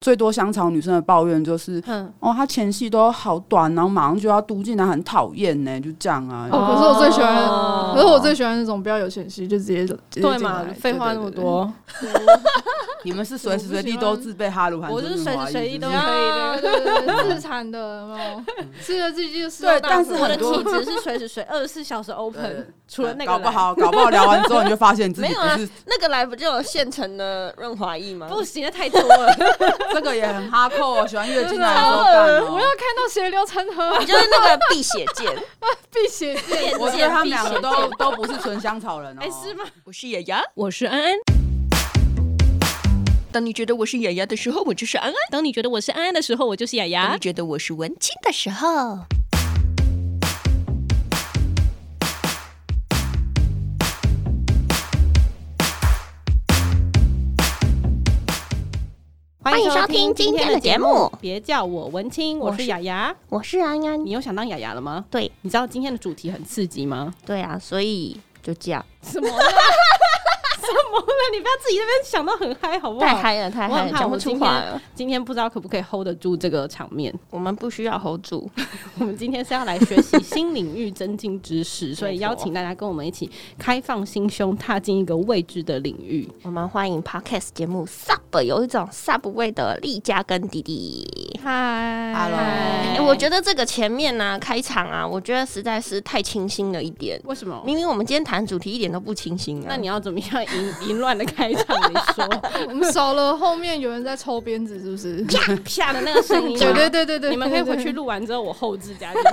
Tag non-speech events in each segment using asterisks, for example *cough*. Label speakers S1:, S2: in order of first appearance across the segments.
S1: 最多香草女生的抱怨就是，嗯、哦，她前戏都好短，然后马上就要嘟进来，很讨厌呢，就这样啊。
S2: 哦，可是我最喜欢，哦、可是我最喜欢那种不要有前戏就直接
S3: 对嘛，废话那么多。
S1: 你们是随时随地都 *laughs* 自备哈鲁，
S3: 我就是随时随地都可以
S2: 的，自残的，*laughs* 吃了自己就是。*laughs*
S1: 对，但是
S3: 我的体质是随时随二十四小时 open，除了那个。
S1: 搞不好，搞不好聊完之后你就发现自己不是。
S4: 没有啊，那个来不就有现成的润滑液吗？
S3: 不行，太多了。
S1: 这个也很哈扣，喜欢月经来的时候干。
S2: 我要看到血流成河。
S4: 你就是那个辟邪剑，
S2: 辟邪剑。
S1: 我觉得他们两个都都不是纯香草人哦。*laughs*
S3: 哎，是吗？
S4: 我是雅雅，
S3: 我是安安。
S4: 当你觉得我是雅雅的时候，我就是安安；
S3: 当你觉得我是安安的时候，我就是雅雅；
S4: 当你觉得我是文青的时候。
S3: 欢迎收听今天的节目。别叫我文青，我是雅雅，
S4: 我是安安。
S3: 你又想当雅雅了吗？
S4: 对，
S3: 你知道今天的主题很刺激吗？
S4: 对啊，所以就这样。
S3: 什么？什么了？你不要自己那边想到很嗨，好不好？
S4: 太嗨了，太嗨了，讲不出话了。
S3: 今天不知道可不可以 hold 得住这个场面？
S4: 我们不需要 hold 住。*laughs*
S3: 我们今天是要来学习新领域、增进知识，所以邀请大家跟我们一起开放心胸，踏进一个未知的领域。
S4: 我们欢迎 Podcast 节目 Sub 有一种 Sub 味的丽佳跟弟弟。
S3: 嗨
S1: ，Hello。
S4: 哎，我觉得这个前面呢，开场啊，我觉得实在是太清新了一点。
S3: 为什么？
S4: 明明我们今天谈主题一点都不清新啊。
S3: 那你要怎么样淫 *laughs* 淫乱的开场？你说，
S2: 我们少了后面有人在抽鞭子，是不是？
S3: 啪啪的那个声音。*laughs*
S2: 对对对对对，
S3: 你们可以回去录完之后，我后置加进
S2: 去。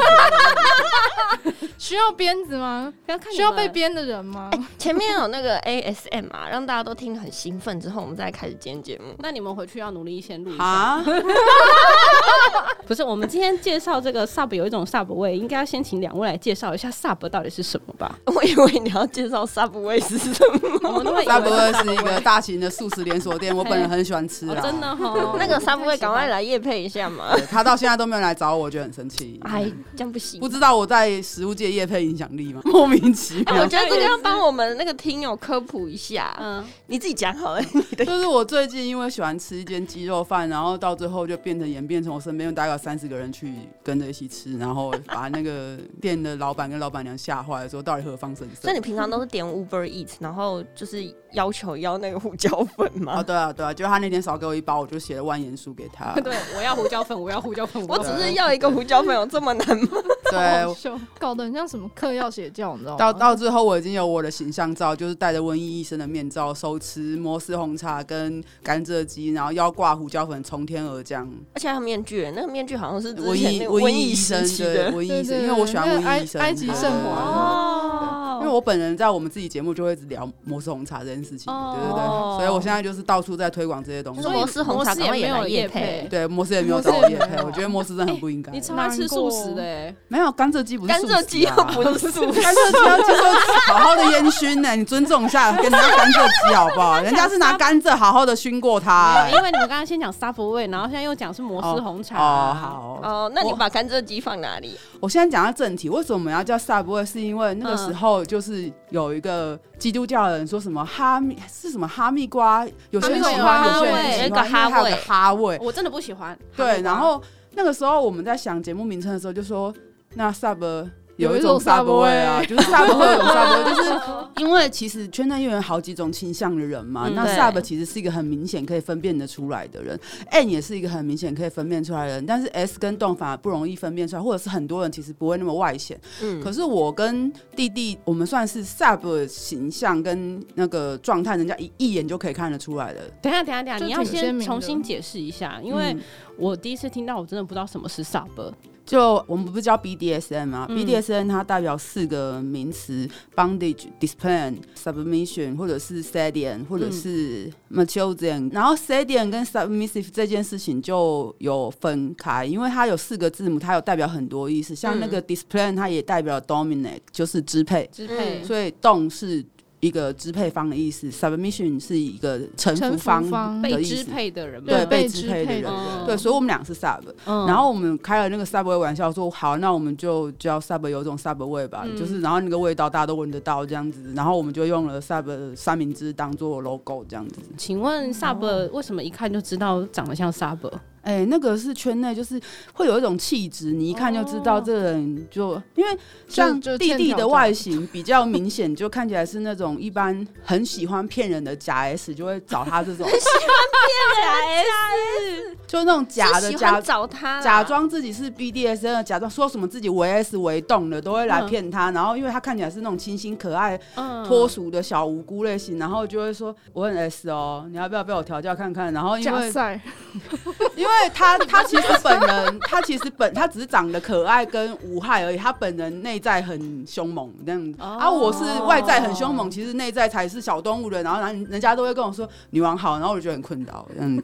S2: 需要鞭子吗？需要被鞭的人吗？
S4: 前面有那个 ASM 啊，让大家都听得很兴奋，之后我们再开始剪节目。
S3: 那你们回去要努力先录一下。*laughs* 不是，我们今天介绍这个 Sub 有一种 Sub 味，应该要先请两位来介绍一下 Sub 到底是什么吧？
S4: 我以为你要介绍 Sub 味是什么？
S3: 我们都会
S1: Subway 是一个大型的素食连锁店，我本人很喜欢吃啊，
S3: 真的哈。*laughs*
S4: 那个 Subway 赶快来夜配一下嘛！
S1: 他到现在都没有来找我，我觉得很生气。
S4: 哎，这样不行。
S1: 不知道我在食物界夜配影响力吗？*laughs* 莫名其妙。
S4: 我觉得这个要帮我们那个听友科普一下。嗯，你自己讲好了。*laughs*
S1: 就是我最近因为喜欢吃一间鸡肉饭，然后到最后就变成演变成我身边大概三十个人去跟着一起吃，然后把那个店的老板跟老板娘吓坏了，说到底何方神圣？
S4: 所以你平常都是点 Uber Eats，然后就是要求要那个胡椒粉吗？
S1: 哦，对啊，对啊，就他那天少给我一包，我就写了万言书给他。*laughs*
S3: 对，我要胡椒粉，我要胡椒粉。
S4: 我只是要一个胡椒粉，有这么难吗？*laughs*
S1: 对，
S2: 搞得很像什么嗑药邪教，你知道吗？
S1: 到到最后，我已经有我的形象照，就是戴着瘟疫医生的面罩，手持摩斯红茶跟甘蔗鸡，然后腰挂胡椒粉从天而降，
S4: 而且还有面具，那个面具好像是
S1: 瘟疫瘟疫医生的瘟疫医生，因为我喜欢瘟疫医生，
S2: 埃及圣王哦。
S1: 因为我本人在我们自己节目就会一直聊摩斯红茶这件事情，对对对，所以我现在就是到处在推广这些东西。
S4: 摩斯红茶也没有夜配，
S1: 对，摩斯也没有找我业配，我觉得摩斯真的很不应该。
S3: 你超爱吃素食的，
S1: 没有甘蔗鸡不是
S4: 甘蔗鸡又不是素食，*laughs*
S1: 甘蔗鸡要好好的烟熏呢，你尊重一下，跟人家甘蔗鸡好不好？人家是拿甘蔗好好的熏过它。
S3: 因为你们刚刚先讲 Subway，然后现在又讲是摩斯红茶。
S1: 哦，好
S4: 哦，那你把甘蔗鸡放哪里？
S1: 我现在讲到正题，为什么我们要叫 Subway？是因为那个时候就是有一个基督教的人说什么哈密是什么哈密瓜，有些人喜欢，有些人喜欢，哈味，哈味，
S3: 我真的不喜欢。
S1: 对，然后那个时候我们在想节目名称的时候，就说那 Sub。有一种 Subway 啊，就是 Subway 有 Subway，*laughs* 就是因为其实圈内又有好几种倾向的人嘛。嗯、那 Sub 其实是一个很明显可以分辨得出来的人，N 也是一个很明显可以分辨出来的人，但是 S 跟反而不容易分辨出来，或者是很多人其实不会那么外显。嗯，可是我跟弟弟，我们算是 Sub 形象跟那个状态，人家一一眼就可以看得出来的。
S3: 等下，等下，等下，你要先重新解释一下，因为我第一次听到，我真的不知道什么是 Sub。
S1: 就我们不是叫 BDSM 吗？嗯、BDSM 它代表四个名词：bondage、discipline、submission，或者是 sadian，或者是 machoism。嗯、然后 sadian 跟 submissive 这件事情就有分开，因为它有四个字母，它有代表很多意思。像那个 discipline，它也代表 dominate，就是支配。
S3: 支配。
S1: 所以动是一个支配方的意思，submission 是一个臣服方
S3: 被支配的人，
S1: 对，被支配的人，对，所以我们俩是 sub，然后我们开了那个 subway 玩笑，说好，那我们就叫 sub 有种 subway 吧，就是然后那个味道大家都闻得到这样子，然后我们就用了 sub 三明治当做 logo 这样子。
S3: 请问 sub 为什么一看就知道长得像 sub？
S1: 哎、欸，那个是圈内，就是会有一种气质，你一看就知道这个人就，哦、因为像弟弟的外形比较明显，就看起来是那种一般很喜欢骗人的假 S，就会找他这种。很喜欢骗假 *laughs* S，就那种假的假
S4: 找他，
S1: 假装自己是 BDSM 的，假装说什么自己为 S 为动的，都会来骗他。嗯、然后因为他看起来是那种清新可爱、脱俗的小无辜类型，然后就会说我很 S 哦，你要不要被我调教看看？然后因为因为。他他其实本人，他其实本他只是长得可爱跟无害而已。他本人内在很凶猛这样子，啊，我是外在很凶猛，其实内在才是小动物的。然后人人家都会跟我说女王好，然后我就觉得很困扰，嗯。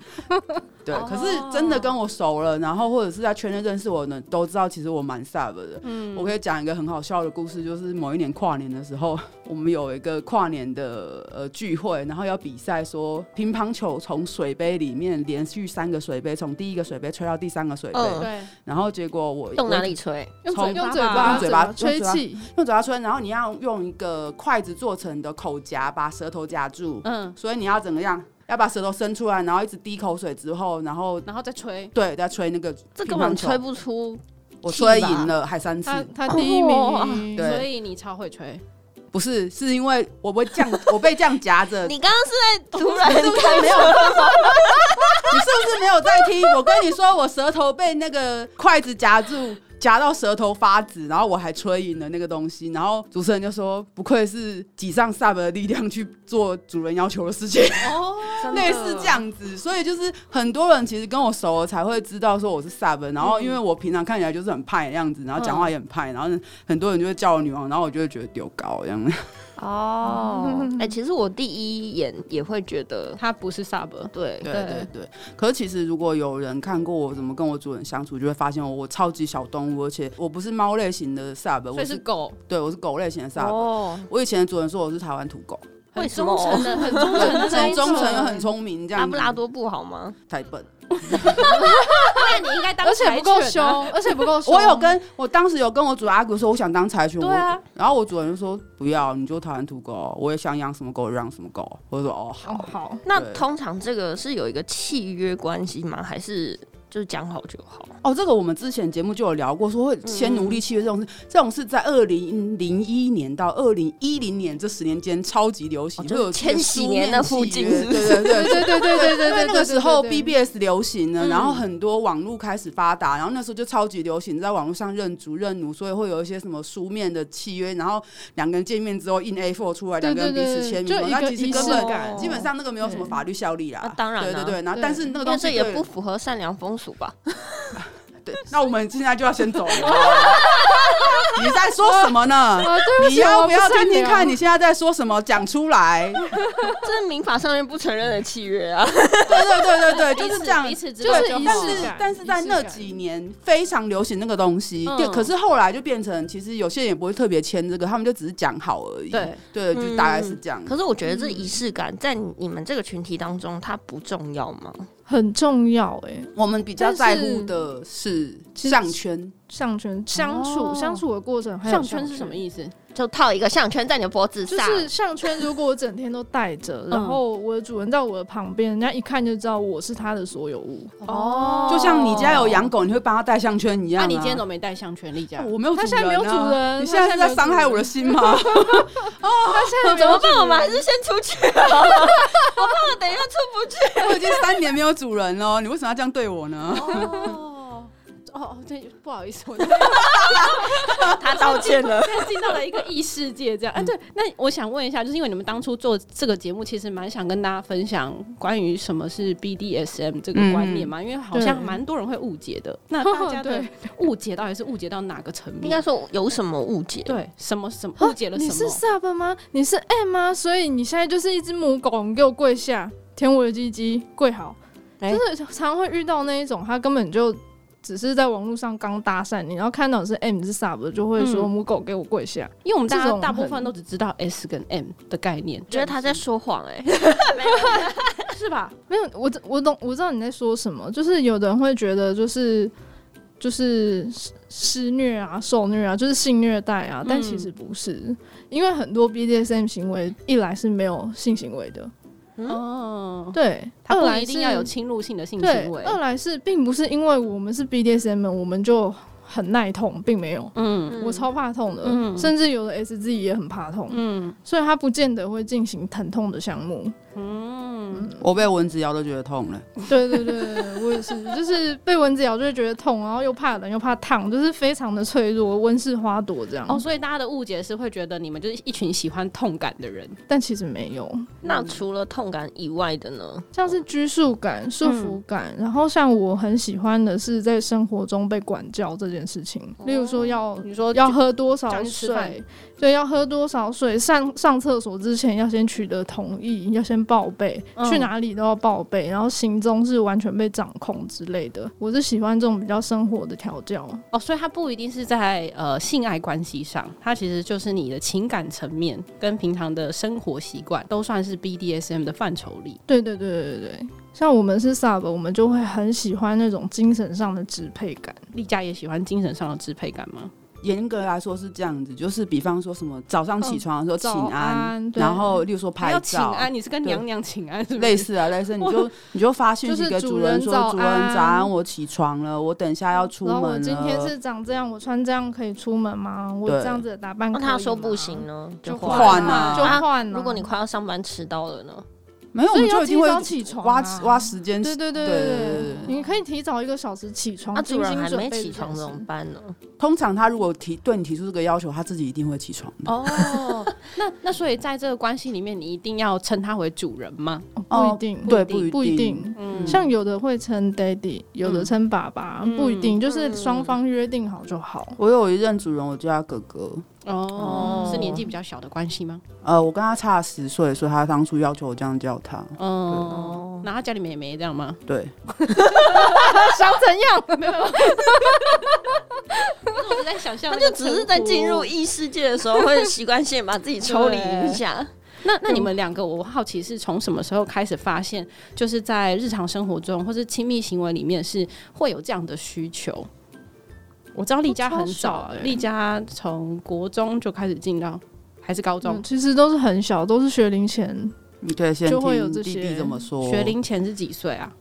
S1: 对，可是真的跟我熟了，然后或者是在圈内认识我的，都知道其实我蛮 sub 的。嗯，我可以讲一个很好笑的故事，就是某一年跨年的时候，我们有一个跨年的呃聚会，然后要比赛说乒乓球从水杯里面连续三个水杯，从第一个水杯吹到第三个水杯。对。然后结果我
S4: 用哪里吹？
S1: 用嘴
S2: 用嘴巴
S1: 用嘴巴吹气，用嘴巴吹。然后你要用一个筷子做成的口夹把舌头夹住。嗯。所以你要怎么样？要把舌头伸出来，然后一直滴口水之后，然后
S3: 然后再吹，
S1: 对，再吹那个。
S4: 这根本吹不出，
S1: 我吹赢了，还三次。
S2: 他他第一名，
S3: 对，所以你超会吹。
S1: 不是，是因为我被这样，*laughs* 我被这样夹着。
S4: 你刚刚是在突然
S1: 是不是没有？*laughs* 你是不是没有在听？我跟你说，我舌头被那个筷子夹住。夹到舌头发紫，然后我还吹赢了那个东西，然后主持人就说：“不愧是挤上 sub 的力量去做主人要求的事情。”哦，类似这样子，所以就是很多人其实跟我熟了才会知道说我是 sub，然后因为我平常看起来就是很派的样子，然后讲话也很派，然后很多人就会叫我女王，然后我就会觉得丢高这样。
S4: 哦，*laughs* 哎、欸，其实我第一眼也会觉得
S3: 他不是 sub，
S1: 对对对对。可是其实如果有人看过我怎么跟我主人相处，就会发现我我超级小动物，而且我不是猫类型的 sub，
S3: 我是狗，
S1: 对我是狗类型的 sub。哦，我以前的主人说我是台湾土狗，
S3: 很忠诚的，很忠诚，
S1: 很忠诚又很聪明，这样。
S4: 拉布拉多不好吗？
S1: 太笨。*laughs*
S3: 那你应该当，
S2: 而且不够凶，而且不够凶。
S1: 我有跟我当时有跟我主人阿哥说，我想当柴犬。对啊，然后我主人就说不要，你就讨厌土狗，我也想养什么狗让什么狗。我就说哦，好好。
S4: 那通常这个是有一个契约关系吗？还是？就是讲好就好。
S1: 哦，这个我们之前节目就有聊过，说会签奴隶契约这种事，这种是在二零零一年到二零一零年这十年间超级流行，就有
S4: 千禧年的附近，
S1: 对对对对对对对对，*laughs* 那个时候 BBS 流行了，然后很多网络开始发达，然后那时候就超级流行在网络上认主认奴，所以会有一些什么书面的契约，然后两个人见面之后印 A4 出来，两个人彼此签名，那其实根本基本上那个没有什么法律效力啦。
S4: 当然，
S1: 对对对，然后但是那个东西
S4: 也不符合善良风俗吧？*laughs*
S1: 对，那我们现在就要先走了。*laughs* 你在说什么呢？
S2: 啊、
S1: 你要不要听听看？你现在在说什么？讲出来。*laughs*
S4: 这是民法上面不承认的契约啊。
S1: 对对对对对，就是这样。
S3: 就是
S1: 但是但是在那几年非常流行那个东西，对。可是后来就变成，其实有些人也不会特别签这个，他们就只是讲好而已。对对，就大概是这样。
S4: 可是我觉得这仪式感在你们这个群体当中，它不重要吗？
S2: 很重要哎、欸，
S1: 我们比较在乎的是项圈，
S2: 项圈相处相处的过程。
S3: 项圈是什么意思？
S4: 就套一个项圈在你的脖子上。
S2: 就是项圈，如果我整天都戴着，然后我的主人在我的旁边，人家一看就知道我是他的所有物。
S1: 哦，就像你家有养狗，你会帮他戴项圈一样。那
S3: 你今天怎么没戴项圈？丽佳，
S1: 我没有，
S2: 他现在没有主人。
S1: 你现在是在伤害我的心吗？哦，
S4: 他现在怎么办？我们还是先出去。*laughs* 我怕我等一下出不去。
S1: 我已经三年没有主人了，你为什么要这样对我呢？
S3: 哦，对，不好意思，我 *laughs*
S4: 他道歉了。*laughs*
S3: 进到了一个异世界，这样。哎、啊，对，那我想问一下，就是因为你们当初做这个节目，其实蛮想跟大家分享关于什么是 BDSM 这个观念嘛？嗯、因为好像蛮多人会误解的。那 *laughs* 大家的误解到底是误解到哪个层面？
S4: 应该说有什么误解？
S3: 对，什么什么误解了什么？
S2: 你是 Sub 吗？你是 M 吗？所以你现在就是一只母狗，你给我跪下，舔我的鸡鸡，跪好。欸、就是常会遇到那一种，他根本就。只是在网络上刚搭讪你，然后看到是 M 是 sub，就会说母狗给我跪下，
S3: 因为我们大家大部分都只知道 S 跟 M 的概念，
S4: 觉得他在说谎哎、欸，*laughs*
S3: 是吧？
S2: 没有，我我懂，我知道你在说什么，就是有的人会觉得就是就是施虐啊、受虐啊，就是性虐待啊，但其实不是，嗯、因为很多 BDSM 行为一来是没有性行为的。
S3: 哦，
S2: 对，
S3: 他不一定要有侵入性的性行为。
S2: 二来是，并不是因为我们是 BDSM，我们就很耐痛，并没有。嗯，我超怕痛的，嗯、甚至有的 SZ 也很怕痛。嗯，所以他不见得会进行疼痛的项目。
S1: 嗯，我被蚊子咬都觉得痛了。
S2: 对对对，我也是，*laughs* 就是被蚊子咬就会觉得痛，然后又怕冷又怕烫，就是非常的脆弱，温室花朵这样。
S3: 哦，所以大家的误解是会觉得你们就是一群喜欢痛感的人，
S2: 但其实没有。
S4: 那除了痛感以外的呢？
S2: 像是拘束感、束缚感，嗯、然后像我很喜欢的是在生活中被管教这件事情，哦、例如说要你说要喝多少水。对，要喝多少水？上上厕所之前要先取得同意，要先报备，嗯、去哪里都要报备，然后行踪是完全被掌控之类的。我是喜欢这种比较生活的调教
S3: 哦，所以它不一定是在呃性爱关系上，它其实就是你的情感层面跟平常的生活习惯都算是 BDSM 的范畴里。
S2: 对对对对对，像我们是 Sub，我们就会很喜欢那种精神上的支配感。
S3: 丽佳也喜欢精神上的支配感吗？
S1: 严格来说是这样子，就是比方说什么早上起床的时候请安，然后例如说拍照
S3: 请安，你是跟娘娘请安是是？
S1: 类似啊，类似，你就你就发信息给主人说主人早安，我起床了，我等一下要出门了。
S2: 今天是长这样，我穿这样可以出门吗？我这样子的打扮，
S4: 他说不行呢，
S1: 就换啊，
S2: 就换。
S4: 如果你快要上班迟到了呢？
S1: 没有，我们就一定会
S2: 提早起床，
S1: 挖挖时间。
S2: 对对对对对，你可以提早一个小时起床。
S4: 那主人还没起床怎么办呢？
S1: 通常他如果提对你提出这个要求，他自己一定会起床的。
S3: 哦，*laughs* 那那所以在这个关系里面，你一定要称他为主人吗？
S2: 不一定，对，不不一定。嗯，像有的会称 daddy，有的称爸爸，不一定，就是双方约定好就好。
S1: 我有一任主人，我叫他哥哥。
S3: 哦，是年纪比较小的关系吗？
S1: 呃，我跟他差十岁，所以他当初要求我这样叫他。
S3: 哦，那他家里面也没这样吗？
S1: 对，*laughs*
S2: 想怎样？没有。
S3: 我在想象，
S4: 他就只是在进入异世界的时候，会习惯性把自己抽离一下。*laughs*
S3: 那那你们两个，我好奇是从什么时候开始发现，就是在日常生活中或是亲密行为里面是会有这样的需求？我知道丽佳很早，丽佳从国中就开始进到，还是高中？
S2: 其实都是很小，都是学龄前。
S1: 你可以先听弟弟怎么说。
S3: 学龄前是几岁啊？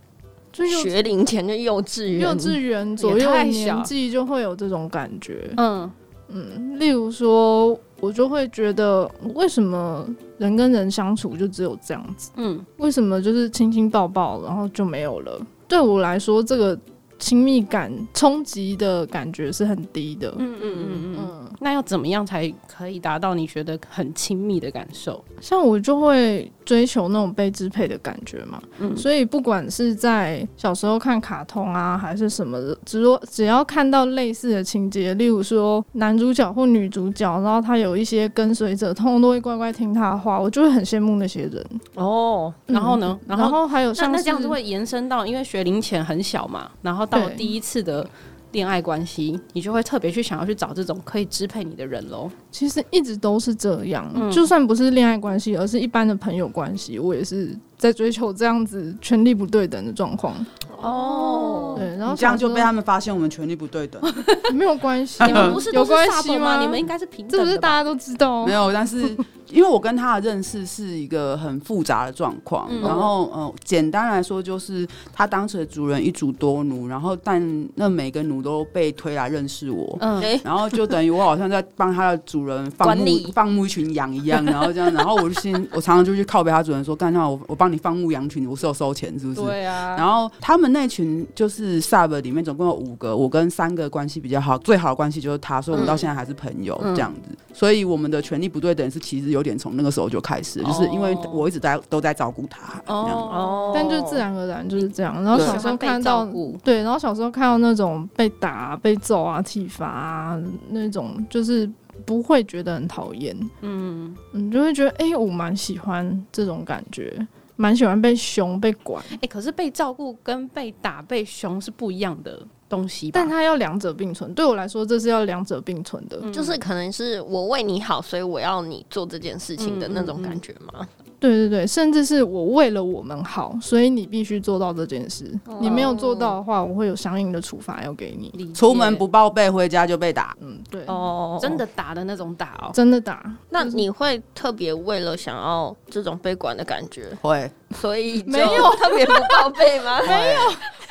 S4: 就学龄前就幼稚园，
S2: 幼稚园左右年纪就会有这种感觉。嗯嗯，例如说，我就会觉得，为什么人跟人相处就只有这样子？嗯，为什么就是亲亲抱抱，然后就没有了？对我来说，这个。亲密感冲击的感觉是很低的。嗯嗯嗯
S3: 嗯嗯。那要怎么样才可以达到你觉得很亲密的感受？
S2: 像我就会追求那种被支配的感觉嘛。嗯。所以不管是在小时候看卡通啊，还是什么的，只说只要看到类似的情节，例如说男主角或女主角，然后他有一些跟随者，通通都会乖乖听他的话，我就会很羡慕那些人。
S3: 哦。然后呢？
S2: 然后还有像
S3: 那这样子会延伸到，因为学龄前很小嘛，然后。到第一次的恋爱关系，你就会特别去想要去找这种可以支配你的人喽。
S2: 其实一直都是这样，嗯、就算不是恋爱关系，而是一般的朋友关系，我也是在追求这样子权力不对等的状况。
S3: 哦，
S2: 对，然后
S1: 这样就被他们发现我们权力不对等，*laughs*
S2: 没有关系，*laughs*
S3: 你们不是有关系吗？你们应该是平等，
S2: 这不是大家都知道？
S1: 没有，但是。因为我跟他的认识是一个很复杂的状况，嗯、然后呃，简单来说就是他当时的主人一主多奴，然后但那每个奴都被推来认识我，嗯，然后就等于我好像在帮他的主人放牧理放牧一群羊一样，然后这样，然后我就先 *laughs* 我常常就去靠北他主人说，干啥我我帮你放牧羊群，我是有收钱是不是？
S3: 对啊。
S1: 然后他们那群就是 sub 里面总共有五个，我跟三个关系比较好，最好的关系就是他，所以我们到现在还是朋友、嗯、这样子，所以我们的权力不对等是其实有点从那个时候就。开始就是因为我一直在都在照顾他
S2: 哦，但就自然而然就是这样。然后小时候看到对，然后小时候看到那种被打、被揍啊、体罚啊那种，就是不会觉得很讨厌。嗯你，就会觉得哎、欸，我蛮喜欢这种感觉，蛮喜欢被凶、被管。
S3: 哎、欸，可是被照顾跟被打、被凶是不一样的东西吧，
S2: 但它要两者并存。对我来说，这是要两者并存的，
S4: 嗯、就是可能是我为你好，所以我要你做这件事情的那种感觉吗？
S2: 嗯嗯嗯对对对，甚至是我为了我们好，所以你必须做到这件事。哦、你没有做到的话，我会有相应的处罚要给你。
S1: 出门不报备，回家就被打。
S2: 嗯，对。
S3: 哦，真的打的那种打哦，
S2: 真的打。
S4: 那你会特别为了想要这种被管的感觉，
S1: 会，
S4: 所以
S2: 没有
S4: 特别不报备吗？
S2: 没有。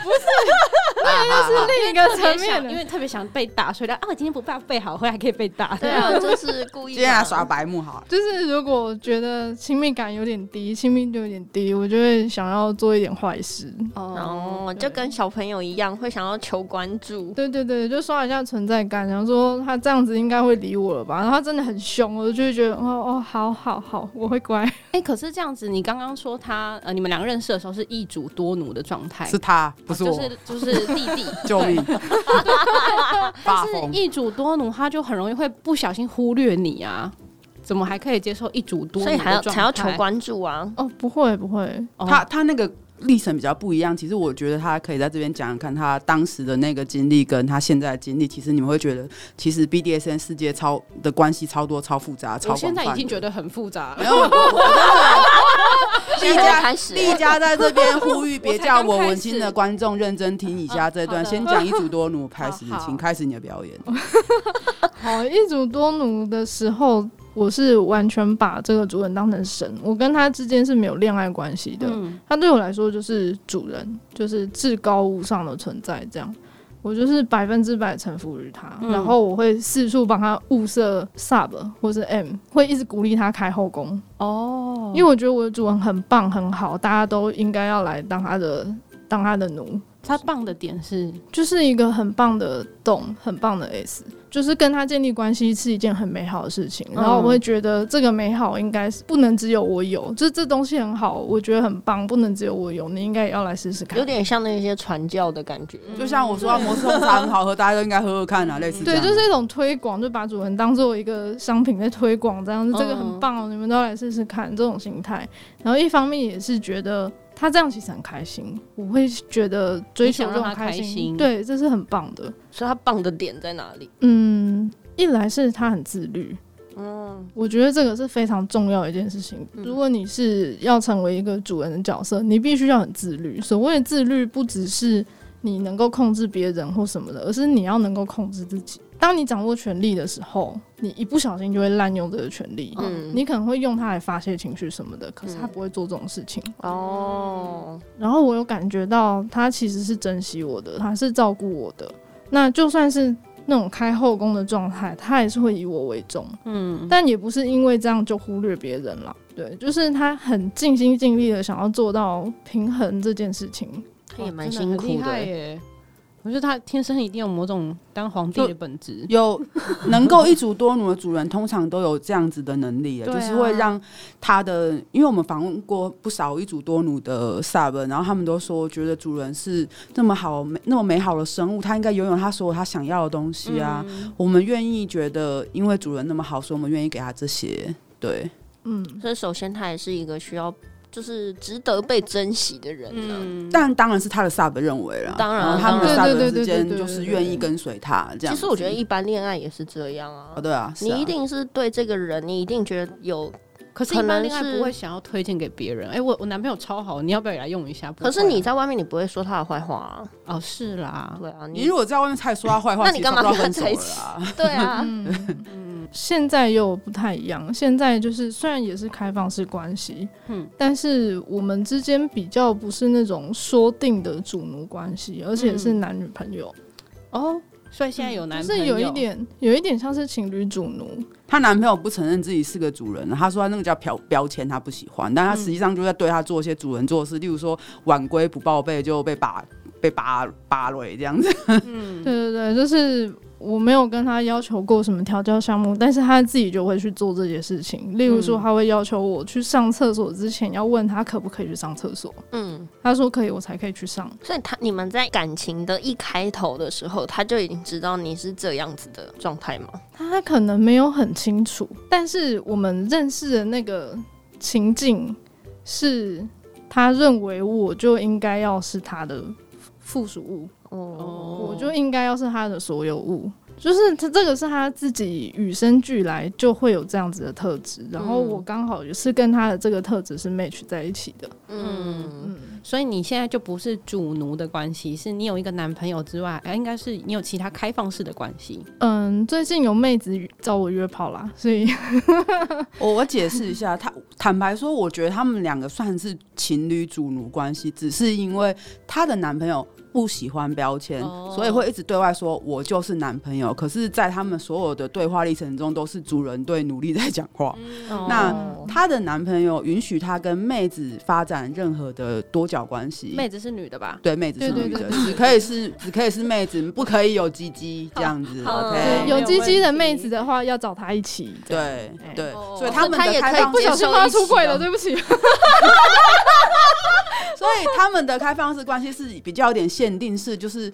S2: 不是，*laughs* 那又是另一个层面的，
S3: 因为特别想被打，所以啊，我今天不怕，背好，回来可以被打。
S4: 对啊，就是故意。
S1: 今天来耍白目好。
S2: 就是如果觉得亲密感有点低，亲密度有点低，我就会想要做一点坏事。
S4: 哦，就跟小朋友一样，会想要求关注。
S2: 对对对，就刷一下存在感，然后说他这样子应该会理我了吧？然后他真的很凶，我就会觉得哦哦，好好好，我会乖。
S3: 哎，可是这样子，你刚刚说他呃，你们两个认识的时候是一主多奴的状态，
S1: 是他。
S3: 就是就是弟弟，*laughs*
S1: 救命！*laughs*
S3: 但是一主多奴，他就很容易会不小心忽略你啊，怎么还可以接受一主多奴？
S4: 所以还要才要求关注啊？
S2: 哦，不会不会，
S1: 他他那个。历程比较不一样，其实我觉得他可以在这边讲讲看他当时的那个经历跟他现在的经历，其实你们会觉得，其实 BDSN 世界超的关系超多、超复杂、超。我
S3: 现在已经觉得很复杂。
S1: 没有，我真的。栗嘉，栗嘉 *laughs* 在这边呼吁，别叫我文青的观众认真听一下这段，先讲一组多奴开始，请开始你的表演。*laughs*
S2: 好，一组多奴的时候。我是完全把这个主人当成神，我跟他之间是没有恋爱关系的。嗯、他对我来说就是主人，就是至高无上的存在。这样，我就是百分之百臣服于他。嗯、然后我会四处帮他物色 sub 或是 M，会一直鼓励他开后宫。哦，因为我觉得我的主人很棒很好，大家都应该要来当他的当他的奴。
S3: 他棒的点是，
S2: 就是一个很棒的洞，很棒的 S。就是跟他建立关系是一件很美好的事情，然后我会觉得这个美好应该是不能只有我有，就是这东西很好，我觉得很棒，不能只有我有，你应该也要来试试看。
S4: 有点像那些传教的感觉，
S1: 就像我说摩斯红茶很好喝，大家都应该喝喝看啊，类似
S2: 对，就是一种推广，就把主人当做一个商品在推广，这样子这个很棒，你们都来试试看这种心态。然后一方面也是觉得。他这样其实很开心，我会觉得追求这种开心，对，这是很棒的。
S4: 所以他棒的点在哪里？
S2: 嗯，一来是他很自律，嗯，我觉得这个是非常重要的一件事情。嗯、如果你是要成为一个主人的角色，你必须要很自律。所谓的自律，不只是你能够控制别人或什么的，而是你要能够控制自己。当你掌握权力的时候，你一不小心就会滥用这个权力。嗯，你可能会用它来发泄情绪什么的，可是他不会做这种事情。哦，然后我有感觉到他其实是珍惜我的，他是照顾我的。那就算是那种开后宫的状态，他也是会以我为重。嗯，但也不是因为这样就忽略别人了。对，就是他很尽心尽力的想要做到平衡这件事情，
S4: 他也蛮辛苦的耶。
S3: 我觉得他天生一定有某种当皇帝的本质，
S1: 有能够一主多奴的主人，通常都有这样子的能力，*laughs* 就是会让他的，因为我们访问过不少一主多奴的 sub，然后他们都说，觉得主人是那么好、那么美好的生物，他应该拥有他所有他想要的东西啊。嗯、我们愿意觉得，因为主人那么好，所以我们愿意给他这些。对，
S4: 嗯，所以首先他也是一个需要。就是值得被珍惜的人呢，嗯、
S1: 但当然是他的 sub 认为了，
S4: 当然
S1: 他们的 sub 之间就是愿意跟随他这样。
S4: 其实我觉得一般恋爱也是这样啊，
S1: 哦、对啊，啊。
S4: 你一定是对这个人，你一定觉得有，
S3: 可是一般恋爱不会想要推荐给别人。哎、欸，我我男朋友超好，你要不要也来用一下？啊、
S4: 可是你在外面你不会说他的坏话啊？
S3: 哦，是啦，
S4: 对啊，
S1: 你，你如果在外面太说他坏话，
S4: 那你干嘛跟他在一起？*laughs* 对啊。
S2: 嗯现在又不太一样，现在就是虽然也是开放式关系，嗯，但是我们之间比较不是那种说定的主奴关系，而且是男女朋友。
S3: 嗯、哦，所以现在有男朋友，
S2: 是有一点，有一点像是情侣主奴。
S1: 她男朋友不承认自己是个主人，他说他那个叫标标签，他不喜欢，但他实际上就在对他做一些主人做的事，例如说晚归不报备就被扒被扒扒了这样子。
S2: 嗯，对对对，就是。我没有跟他要求过什么调教项目，但是他自己就会去做这些事情。例如说，他会要求我去上厕所之前要问他可不可以去上厕所。嗯，他说可以，我才可以去上。
S4: 所以他你们在感情的一开头的时候，他就已经知道你是这样子的状态吗？
S2: 他可能没有很清楚，但是我们认识的那个情境是，他认为我就应该要是他的。附属物，
S4: 哦，
S2: 我就应该要是他的所有物。就是他这个是他自己与生俱来就会有这样子的特质，然后我刚好也是跟他的这个特质是 match 在一起的。
S3: 嗯嗯，所以你现在就不是主奴的关系，是你有一个男朋友之外，哎，应该是你有其他开放式的关系。
S2: 嗯，最近有妹子找我约炮啦，所以
S1: 我 *laughs* *laughs* 我解释一下，他坦白说，我觉得他们两个算是情侣主奴关系，只是因为他的男朋友。不喜欢标签，oh. 所以会一直对外说“我就是男朋友”。可是，在他们所有的对话历程中，都是主人对努力在讲话。Oh. 那她的男朋友允许她跟妹子发展任何的多角关系。
S3: 妹子是女的吧？
S1: 对，妹子是女的，只可以是只可以是妹子，不可以有鸡鸡这样子。OK，
S2: 有鸡鸡的妹子的话，要找他一起。
S1: 对对，所以
S2: 他
S1: 们的开放
S2: 不小心发出轨了，对不起。*laughs*
S1: 所以他们的开放式关系是比较有点限定式，就是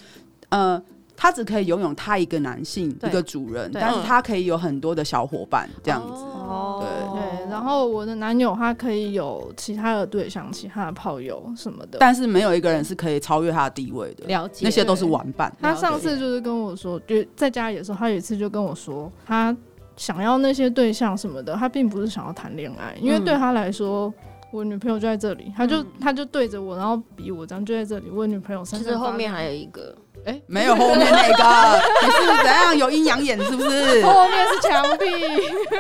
S1: 呃，他只可以拥有他一个男性一个主人，但是他可以有很多的小伙伴这样子。
S2: 哦，对对。然后我的男友他可以有其他的对象，其他的炮友什么的，
S1: 但是没有一个人是可以超越他的地位的。
S3: 了解，
S1: 那些都是玩伴。
S2: 他上次就是跟我说，就在家里的时候，他有一次就跟我说，他想要那些对象什么的，他并不是想要谈恋爱，因为对他来说。我女朋友就在这里，他就、嗯、他就对着我，然后比我这样就在这里。我女朋友其实
S4: 后面还有一个，
S1: 哎、欸，没有后面那个，*laughs* 你是怎样有阴阳眼是不是？
S2: 后面是墙壁，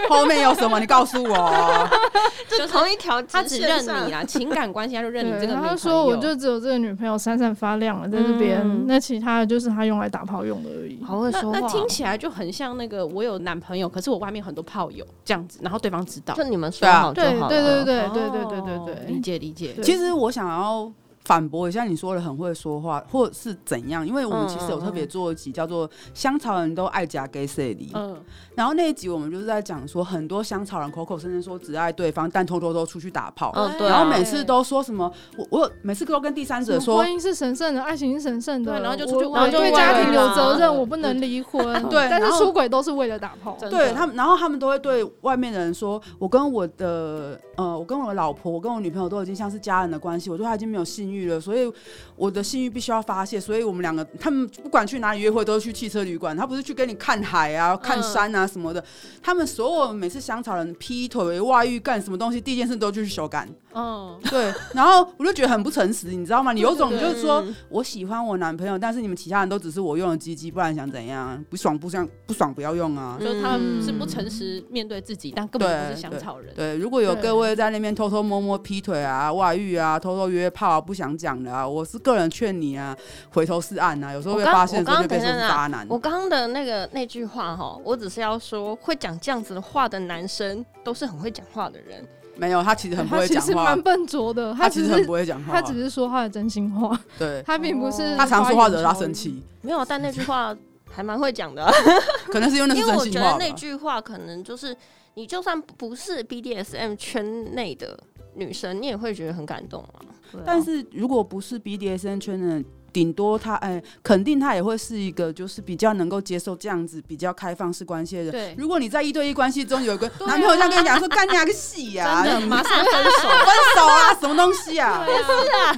S1: 后面有什么？你告诉我。*laughs*
S4: 就同一条，
S3: 他只认你啦，*laughs* 情感关系他就认你这个。
S2: 他说我就只有这个女朋友闪闪发亮了在这边，嗯、那其他的就是他用来打炮用的而已。
S3: 好会说话，那听起来就很像那个我有男朋友，可是我外面很多炮友这样子，然后对方知道，
S4: 就你们说好就好了。
S2: 对对对对对对对对对，
S3: 理解理解。
S1: 其实我想要。反驳一下你说的很会说话，或是怎样？因为我们其实有特别做一集叫做《香草人都爱夹 gay 色里》，嗯，然后那一集我们就是在讲说，很多香草人口口声声说只爱对方，但偷偷都出去打炮，嗯，对，然后每次都说什么，我我每次都跟第三者说，
S2: 婚姻是神圣的，爱情是神圣的，
S3: 对，然后就出去，
S2: 然后就对家庭有责任，我不能离婚，对，但是出轨都是为了打炮，
S1: 对他们，然后他们都会对外面的人说，我跟我的呃，我跟我的老婆，我跟我女朋友都已经像是家人的关系，我对她已经没有性欲了，所以。我的性欲必须要发泄，所以我们两个，他们不管去哪里约会，都是去汽车旅馆。他不是去跟你看海啊、看山啊什么的。他们所有每次香草人劈腿、外遇干什么东西，第一件事都就是修改。嗯，对。然后我就觉得很不诚实，你知道吗？你有种就是说我喜欢我男朋友，但是你们其他人都只是我用的鸡鸡，不然想怎样？不爽不想不爽不要用啊！
S3: 就他们是不诚实面对自己，但根本不是香草人。
S1: 对，如果有各位在那边偷偷摸摸劈腿啊、外遇啊、偷偷约炮啊，不想讲的啊。我是个人劝你啊，回头是岸啊。有时候会发现真的被说是渣男。
S4: 我刚刚的那个那句话哈，我只是要说，会讲这样子的话的男生都是很会讲话的人。
S1: 没有，他其实很不会讲话。*laughs*
S2: 他其实蛮笨拙的，
S1: 他其实很不会讲话。
S2: 他只是说他的真心话。
S1: 对，
S2: 他并不是
S1: 他常说话惹他生气。
S4: 没有，但那句话还蛮会讲的。*laughs*
S1: 可能是因为那是真心话。因为我觉得
S4: 那句话可能就是，你就算不是 BDSM 圈内的女生，你也会觉得很感动啊。
S1: 但是如果不是 BDSN 圈的，顶多他哎，肯定他也会是一个就是比较能够接受这样子比较开放式关系的人。对，如果你在一对一关系中有一个男朋友这样跟你讲说，干你个戏呀，
S3: 马上分手，*laughs*
S1: 分手啊，什么东西啊？
S4: 对啊。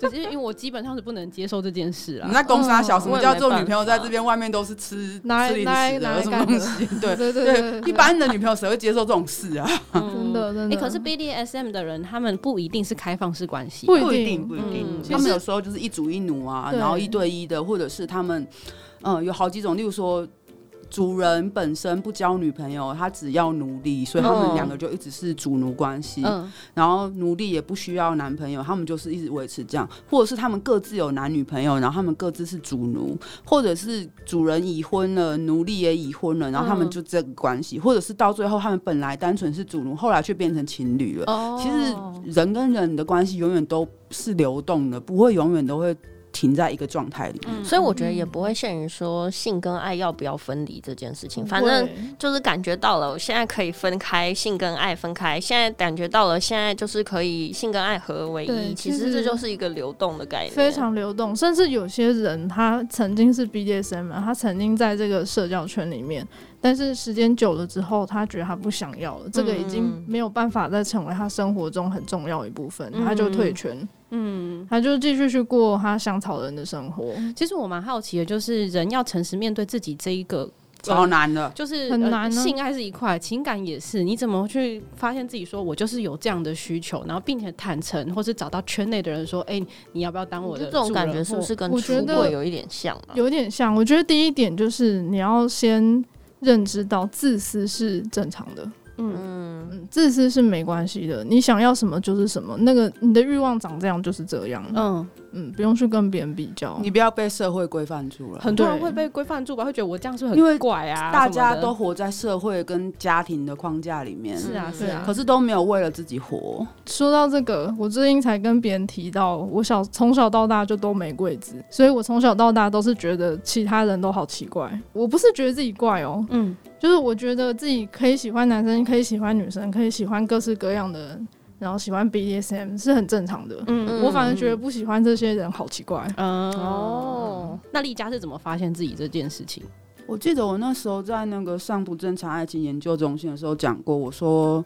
S3: 就是因为我基本上是不能接受这件事啊！
S1: 你在公司啊，小什么叫做女朋友在这边外面都是吃吃零食的什么东西？*laughs* 对对对，一般的女朋友谁会接受这种事啊？
S2: 真的 *laughs* 真的。
S3: 可是 BDSM 的人，他们不一定是开放式关系，
S1: 不一定不一定。他们有时候就是一主一奴啊，然后一对一的，或者是他们嗯有好几种，例如说。主人本身不交女朋友，他只要奴隶，所以他们两个就一直是主奴关系。嗯，然后奴隶也不需要男朋友，他们就是一直维持这样，或者是他们各自有男女朋友，然后他们各自是主奴，或者是主人已婚了，奴隶也已婚了，然后他们就这个关系，或者是到最后他们本来单纯是主奴，后来却变成情侣了。哦，其实人跟人的关系永远都是流动的，不会永远都会。停在一个状态里面，
S4: 嗯，所以我觉得也不会限于说性跟爱要不要分离这件事情。反正就是感觉到了，我现在可以分开性跟爱分开。现在感觉到了，现在就是可以性跟爱合为一。其实这就是一个流动的概念，
S2: 非常流动。甚至有些人他曾经是 BDSM 嘛，他曾经在这个社交圈里面，但是时间久了之后，他觉得他不想要了，这个已经没有办法再成为他生活中很重要一部分，他就退圈。嗯，他就继续去过他香草人的生活。
S3: 其实我蛮好奇的，就是人要诚实面对自己这一个。
S1: 超难的，
S3: 就是
S2: 很难。
S3: 性爱是一块，情感也是。你怎么去发现自己说，我就是有这样的需求，然后并且坦诚，或是找到圈内的人说，哎，你要不要当我的？
S4: 这种感觉是不是跟出轨有一点像？
S2: 有点像。我觉得第一点就是你要先认知到自私是正常的。嗯嗯，自私是没关系的，你想要什么就是什么，那个你的欲望长这样就是这样。嗯嗯，不用去跟别人比较，
S1: 你不要被社会规范住了。
S3: 很多人会被规范住吧，会觉得我这样是很怪啊。
S1: 大家都活在社会跟家庭的框架里面，
S3: 是啊是啊，
S1: 可是都没有为了自己活。
S2: 说到这个，我最近才跟别人提到，我小从小到大就都没柜子，所以我从小到大都是觉得其他人都好奇怪。我不是觉得自己怪哦，嗯。就是我觉得自己可以喜欢男生，可以喜欢女生，可以喜欢各式各样的人，然后喜欢 BDSM 是很正常的。嗯，我反而觉得不喜欢这些人好奇怪。嗯
S3: 哦，那丽佳是怎么发现自己这件事情？
S1: 我记得我那时候在那个上不正常爱情研究中心的时候讲过，我说。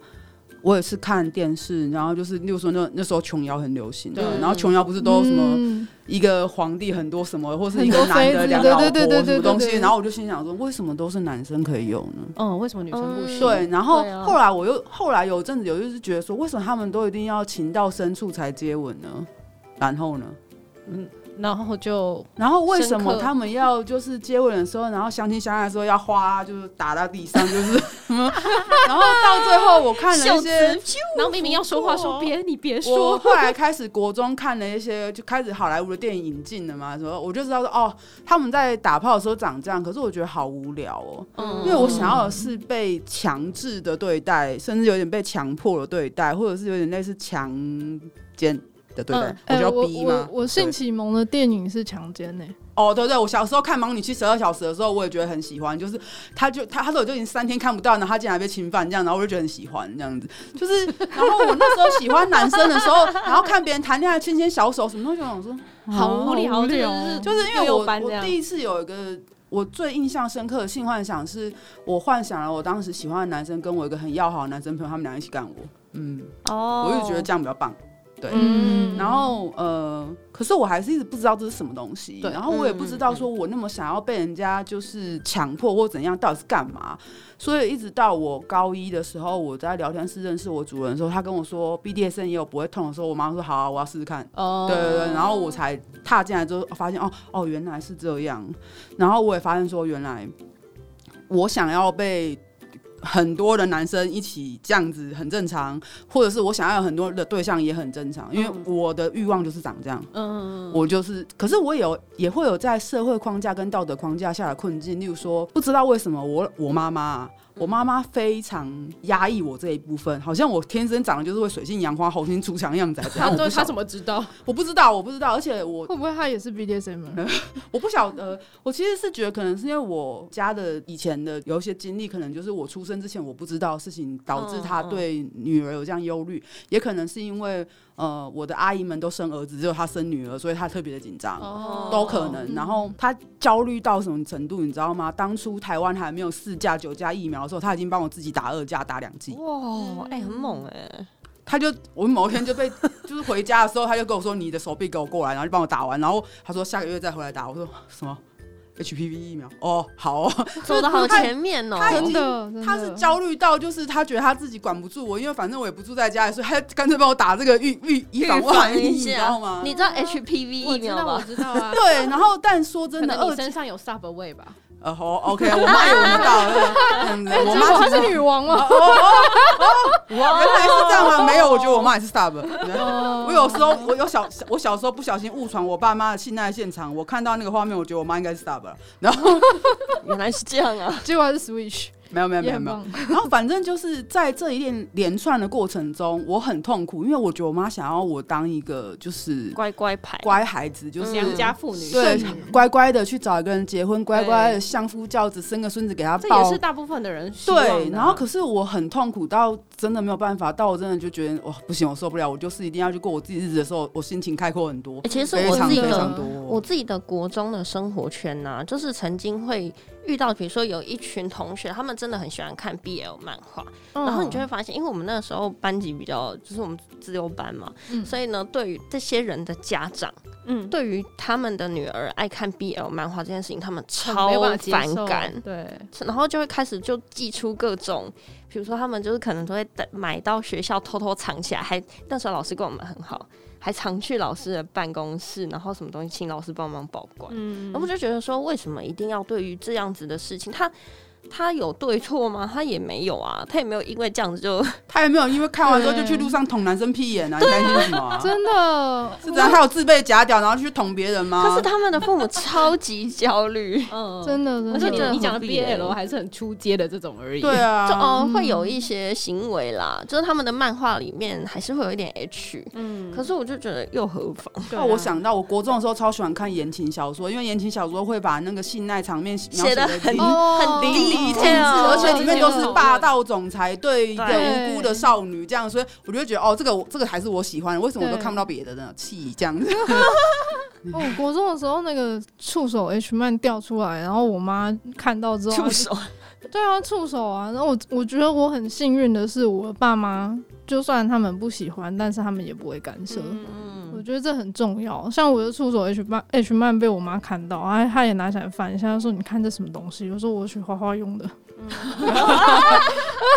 S1: 我也是看电视，然后就是，例如说那那时候琼瑶很流行然后琼瑶不是都什么一个皇帝很多什么，或是一个男的两个老婆什么东西，然后我就心想说，为什么都是男生可以有呢？
S3: 嗯，为什么女生不行？
S1: 对，然后后来我又后来有阵子有就是觉得说，为什么他们都一定要情到深处才接吻呢？然后呢？嗯。
S3: 然后就，
S1: 然后为什么他们要就是接吻的时候，然后相亲相爱的时候要花，就是打到地上，就是，*laughs* 然后到最后我看了一些，
S3: 然后明明要说话说别你别说，
S1: 我后来开始国中看了一些，就开始好莱坞的电影引进了嘛，说我就知道说哦，他们在打炮的时候长这样，可是我觉得好无聊哦，嗯、因为我想要的是被强制的对待，甚至有点被强迫的对待，或者是有点类似强奸。对我就要逼吗？
S2: 我性启蒙的电影是强奸呢。
S1: 哦，对对，我小时候看《盲女七十二小时》的时候，我也觉得很喜欢。就是他就他他说我就已经三天看不到，然后他竟然被侵犯这样，然后我就觉得很喜欢这样子。就是，然后我那时候喜欢男生的时候，然后看别人谈恋爱牵牵小手什么东西，我想说
S3: 好无聊，无聊。
S1: 就是因为我我第一次有一个我最印象深刻的性幻想，是我幻想了我当时喜欢的男生跟我一个很要好的男生朋友，他们俩一起干我。嗯，哦，我就觉得这样比较棒。对，嗯，然后呃，可是我还是一直不知道这是什么东西，对，然后我也不知道说我那么想要被人家就是强迫或怎样，到底是干嘛？所以一直到我高一的时候，我在聊天室认识我主人的时候，他跟我说 BDSM 也有不会痛的时候，我妈说好啊，我要试试看。哦，对对对，然后我才踏进来之后发现哦哦原来是这样，然后我也发现说原来我想要被。很多的男生一起这样子很正常，或者是我想要有很多的对象也很正常，因为我的欲望就是长这样。嗯，我就是，可是我有也会有在社会框架跟道德框架下的困境，例如说不知道为什么我我妈妈。我妈妈非常压抑我这一部分，好像我天生长得就是会水性杨花、猴心出墙的样子。
S3: 他他怎么知道？
S1: 我不知道，我不知道。而且我
S2: 会不会他也是 BDSM？*laughs*
S1: 我不晓得。我其实是觉得，可能是因为我家的以前的有一些经历，可能就是我出生之前我不知道的事情，导致他对女儿有这样忧虑，也可能是因为。呃，我的阿姨们都生儿子，只有她生女儿，所以她特别的紧张，哦、都可能。然后她焦虑到什么程度，你知道吗？当初台湾还没有四价九价疫苗的时候，她已经帮我自己打二价，打两剂。
S4: 哇，哎、欸，很猛哎、欸！
S1: 她就我某一天就被，就是回家的时候，她就跟我说：“你的手臂给我过来，然后就帮我打完。”然后她说：“下个月再回来打。”我说：“什么？” HPV 疫苗哦，好哦，*laughs*
S4: 走的好前面哦，
S1: 真的，他是焦虑到就是他觉得他自己管不住我，因为反正我也不住在家里，所以他干脆帮我打这个预预以防万一，你知道吗？
S4: 你知道 HPV 疫苗吗？
S3: 我知道啊，*laughs*
S1: 对，然后但说真的，
S3: 你身上有 Subway 吧？
S1: 呃，好，OK，我妈也闻到，我妈
S2: 她是女王吗？
S1: 原来是这样吗？没有，我觉得我妈也是 Stub，。我有时候，我有小，我小时候不小心误闯我爸妈的性爱现场，我看到那个画面，我觉得我妈应该是 Stub，。然后
S4: 原来是这样啊，
S2: 结果还是 Switch。
S1: 没有没有没有没有，然后反正就是在这一连连串的过程中，我很痛苦，因为我觉得我妈想要我当一个就是
S4: 乖乖牌
S1: 乖孩子，就是
S3: 良家妇女，
S1: 对，乖乖的去找一个人结婚，乖乖的相夫教子，生个孙子给他抱。这
S3: 也是大部分的人
S1: 对。然后可是我很痛苦到真的没有办法，到我真的就觉得哇不行，我受不了，我就是一定要去过我自己日子的时候，我心情开阔很多。
S4: 其实我自己的我自己的国中的生活圈呐，就是曾经会。遇到，比如说有一群同学，他们真的很喜欢看 BL 漫画，
S2: 嗯、
S4: 然后你就会发现，因为我们那个时候班级比较就是我们自由班嘛，嗯、所以呢，对于这些人的家长，嗯，对于他们的女儿爱看 BL 漫画这件事情，他们超反感，
S3: 对，
S4: 然后就会开始就寄出各种，比如说他们就是可能都会买到学校偷偷藏起来，还那时候老师跟我们很好。还常去老师的办公室，然后什么东西请老师帮忙保管。嗯，然后我就觉得说，为什么一定要对于这样子的事情，他？他有对错吗？他也没有啊，他也没有因为这样子就，*laughs*
S1: 他也没有因为看完之后就去路上捅男生屁眼啊！你担心什么、啊？
S2: 真的
S1: 是这样？他有自备假屌，然后去捅别人吗？
S4: 可是他们的父母超级焦虑，
S2: 嗯，真的，而且
S3: 你你讲的 BL 还是很出街的这种而已。
S1: 对啊，
S4: 就哦会有一些行为啦，就是他们的漫画里面还是会有一点 H，嗯，可是我就觉得又何妨？
S1: 那、啊、我想到我国中的时候超喜欢看言情小说，因为言情小说会把那个性爱场面描写的很很淋而且里面都是霸道总裁对一个无辜的少女这样，所以我就觉得哦，这个这个还是我喜欢的。为什么我都看不到别的呢？气这样子。*laughs*
S2: 哦，国中的时候那个触手 H 曼掉出来，然后我妈看到之后，
S4: 触手，
S2: 对啊，触手啊。然后我我觉得我很幸运的是，我爸妈就算他们不喜欢，但是他们也不会干涉。嗯，我觉得这很重要。像我的触手 H 漫 H 漫被我妈看到，她她也拿起来翻一下，她说：“你看这什么东西？”我说：“我去画画用的。*laughs* ”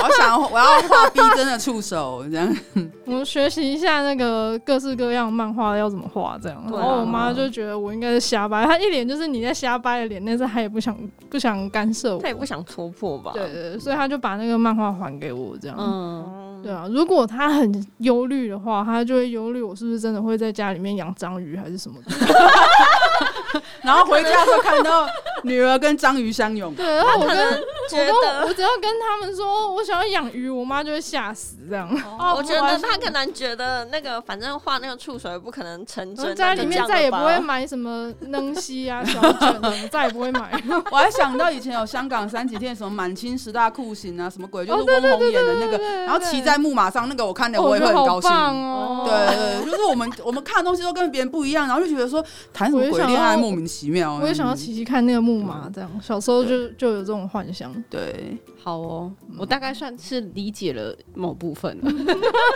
S1: 我想我要画逼真的触手这样，*laughs*
S2: 我学习一下那个各式各样漫画要怎么画这样。然后我妈就觉得我应该是瞎掰，她一脸就是你在瞎掰的脸，但是她也不想不想干涉我，
S4: 她也不想戳破吧？
S2: 对，对对，所以她就把那个漫画还给我这样。嗯，对啊，如果他很忧虑的话，他就会忧虑我是不是真的会在家里面养章鱼还是什么的。*laughs*
S1: 然后回家的时候看到女儿跟章鱼相拥，
S2: 对，然后我跟我都我只要跟他们说我想要养鱼，我妈就会吓死这样。
S4: 哦，我觉得他可能觉得那个反正画那个触手也不可能成真，
S2: 家里面再也不会买什么能西啊小卷，*laughs* 再也不会买。
S1: 我还想到以前有香港三级片什么满清十大酷刑啊，什么鬼，就是翁虹演的那个，然后骑在木马上那个，我看了我也会很高兴哦。对对，就是我们我们看的东西都跟别人不一样，然后就觉得说谈什么鬼恋爱莫名其妙。
S2: 我也想要骑骑看那个木马，这样小时候就就有这种幻想。
S1: 对，
S3: 好哦，我大概算是理解了某部分了。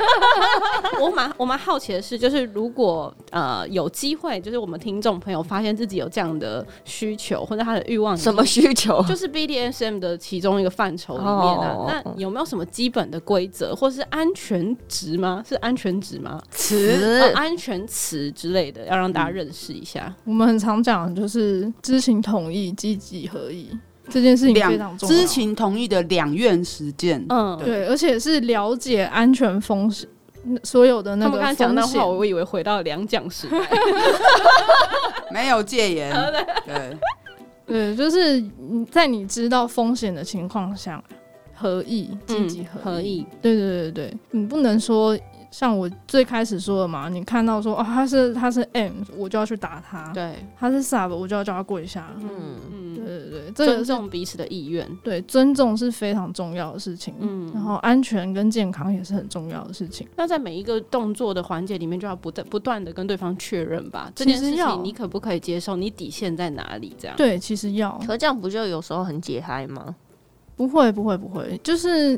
S3: *laughs* 我蛮我蛮好奇的是，就是如果呃有机会，就是我们听众朋友发现自己有这样的需求或者他的欲望，
S4: 什么需求？
S3: 就是 BDSM 的其中一个范畴里面啊。Oh. 那有没有什么基本的规则，或是安全值吗？是安全值
S4: 吗？
S3: 词安全词之类的，要让大家认识一下。
S2: 嗯、我们很常讲，就是知情同意、积极合意。这件事情非常重要，
S1: 知情同意的两院实践，
S2: 嗯，对，而且是了解安全风险，所有的那个讲的话，
S3: 我以为回到两讲时代，*laughs*
S1: 没有戒严，对，
S2: 对，就是在你知道风险的情况下，合意，积极合意，嗯、对，对，对，对，你不能说。像我最开始说的嘛，你看到说哦，他是他是 M，我就要去打他。
S3: 对，
S2: 他是 Sub，我就要叫他跪下。嗯嗯，对对对，这个、
S3: 尊重彼此的意愿。
S2: 对，尊重是非常重要的事情。嗯，然后安全跟健康也是很重要的事情。
S3: 那在每一个动作的环节里面，就要不断不断的跟对方确认吧。这件事情你可不可以接受？你底线在哪里？这样。
S2: 对，其实要。
S4: 可这样不就有时候很解嗨吗？
S2: 不会不会不会，就是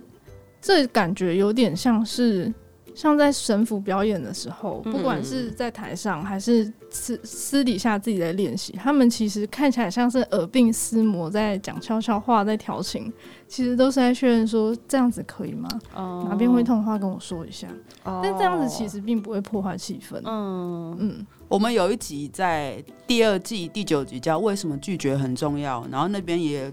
S2: 这感觉有点像是。像在神府表演的时候，不管是在台上还是私私底下自己在练习，他们其实看起来像是耳鬓厮磨，在讲悄悄话，在调情，其实都是在确认说这样子可以吗？哦、哪边会痛的话跟我说一下。哦、但这样子其实并不会破坏气氛。嗯
S1: 嗯，我们有一集在第二季第九集叫《为什么拒绝很重要》，然后那边也。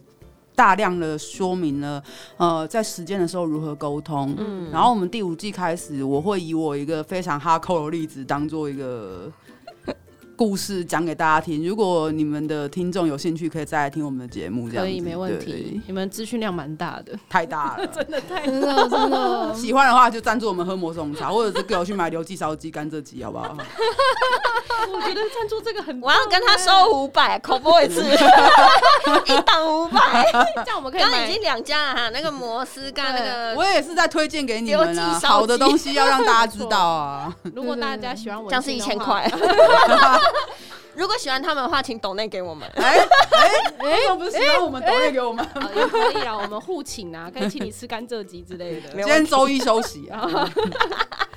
S1: 大量的说明了，呃，在实践的时候如何沟通。嗯，然后我们第五季开始，我会以我一个非常哈扣的例子当做一个。故事讲给大家听。如果你们的听众有兴趣，可以再来听我们的节目。这样可以，
S3: 没问题。你们资讯量蛮大的，
S1: 太大了，*laughs*
S3: 真的太
S2: 真的真的。
S1: 喜欢的话就赞助我们喝魔种茶，或者是给我去买刘记烧鸡、甘蔗鸡，好不好？
S3: 我觉得赞助这个很，
S4: 我要跟他收五百，口播一次，*laughs* 一档五百。
S3: 这样我们可以。
S4: 刚刚已经两家了哈，那个摩斯跟那个，
S1: 我也是在推荐给你们啊。好的东西要让大家知道啊。*laughs*
S3: 如果大家喜欢我，
S4: 这样是一千块。*laughs* 如果喜欢他们的话，请抖内给我们。
S1: 哎哎哎，*laughs* 不是喜欢我们抖内给我们
S3: 也可以啊，我们互请啊，*laughs* 可以请你吃甘蔗鸡之类的。*laughs*
S1: 今天周一休息啊。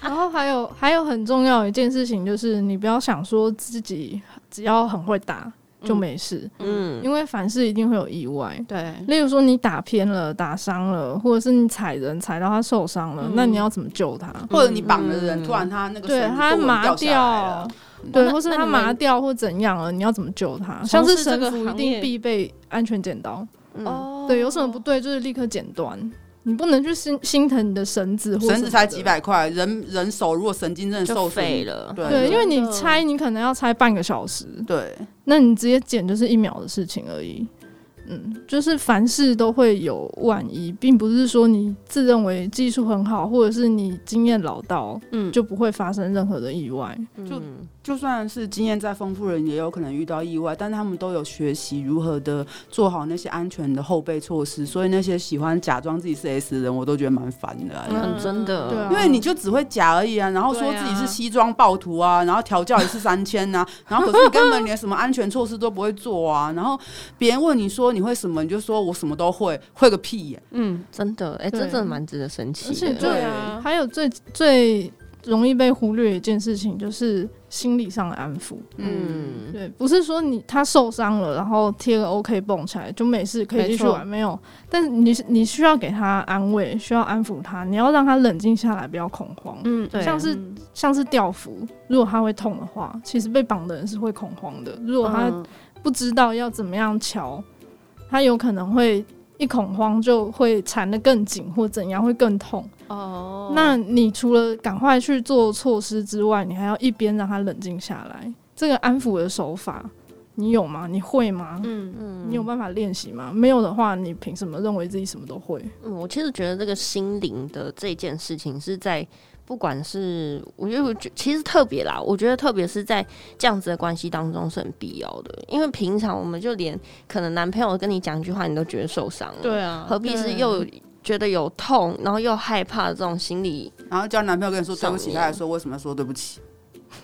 S2: 然后还有还有很重要一件事情，就是你不要想说自己只要很会打就没事，嗯，因为凡事一定会有意外，
S3: 对。
S2: 例如说你打偏了、打伤了，或者是你踩人踩到他受伤了，那你要怎么救他？
S1: 或者你绑了人突然他那个
S2: 对他麻掉，对，或是他麻掉或怎样了，你要怎么救他？像是绳缚一定必备安全剪刀，哦，对，有什么不对就是立刻剪断。你不能去心心疼你的绳子，
S1: 绳子才几百块，人人手如果神经真的受废了，对，
S2: 对，因为你拆，你可能要拆半个小时，
S1: 对，
S2: 那你直接剪就是一秒的事情而已。嗯，就是凡事都会有万一，并不是说你自认为技术很好，或者是你经验老道，嗯，就不会发生任何的意外。
S1: 就就算是经验再丰富的人，也有可能遇到意外，但他们都有学习如何的做好那些安全的后备措施。所以那些喜欢假装自己是 S 的人，我都觉得蛮烦的、啊。
S4: 嗯，真的，对啊，
S1: 因为你就只会假而已啊，然后说自己是西装暴徒啊，然后调教也是三千呐，然后可是你根本连什么安全措施都不会做啊，然后别人问你说。你会什么？你就说我什么都会，会个屁耶！
S4: 嗯，真的，哎、欸，这真的蛮值得生气。
S2: 而且对啊，还有最最容易被忽略一件事情，就是心理上的安抚。嗯，对，不是说你他受伤了，然后贴个 OK 绷起来就没事，可以继续玩，没，没有。但是你你需要给他安慰，需要安抚他，你要让他冷静下来，不要恐慌。嗯，对，像是像是吊服，如果他会痛的话，其实被绑的人是会恐慌的。如果他不知道要怎么样瞧。他有可能会一恐慌就会缠得更紧，或怎样会更痛。哦，oh. 那你除了赶快去做措施之外，你还要一边让他冷静下来。这个安抚的手法，你有吗？你会吗？嗯嗯，你有办法练习吗？没有的话，你凭什么认为自己什么都会？
S4: 嗯，我其实觉得这个心灵的这件事情是在。不管是，我觉得我觉其实特别啦，我觉得特别是在这样子的关系当中是很必要的，因为平常我们就连可能男朋友跟你讲一句话，你都觉得受伤了，
S3: 对啊，
S4: 何必是又觉得有痛，然后又害怕这种心理，
S1: 然后叫男朋友跟你说对不起，他还说为什么要说对不起？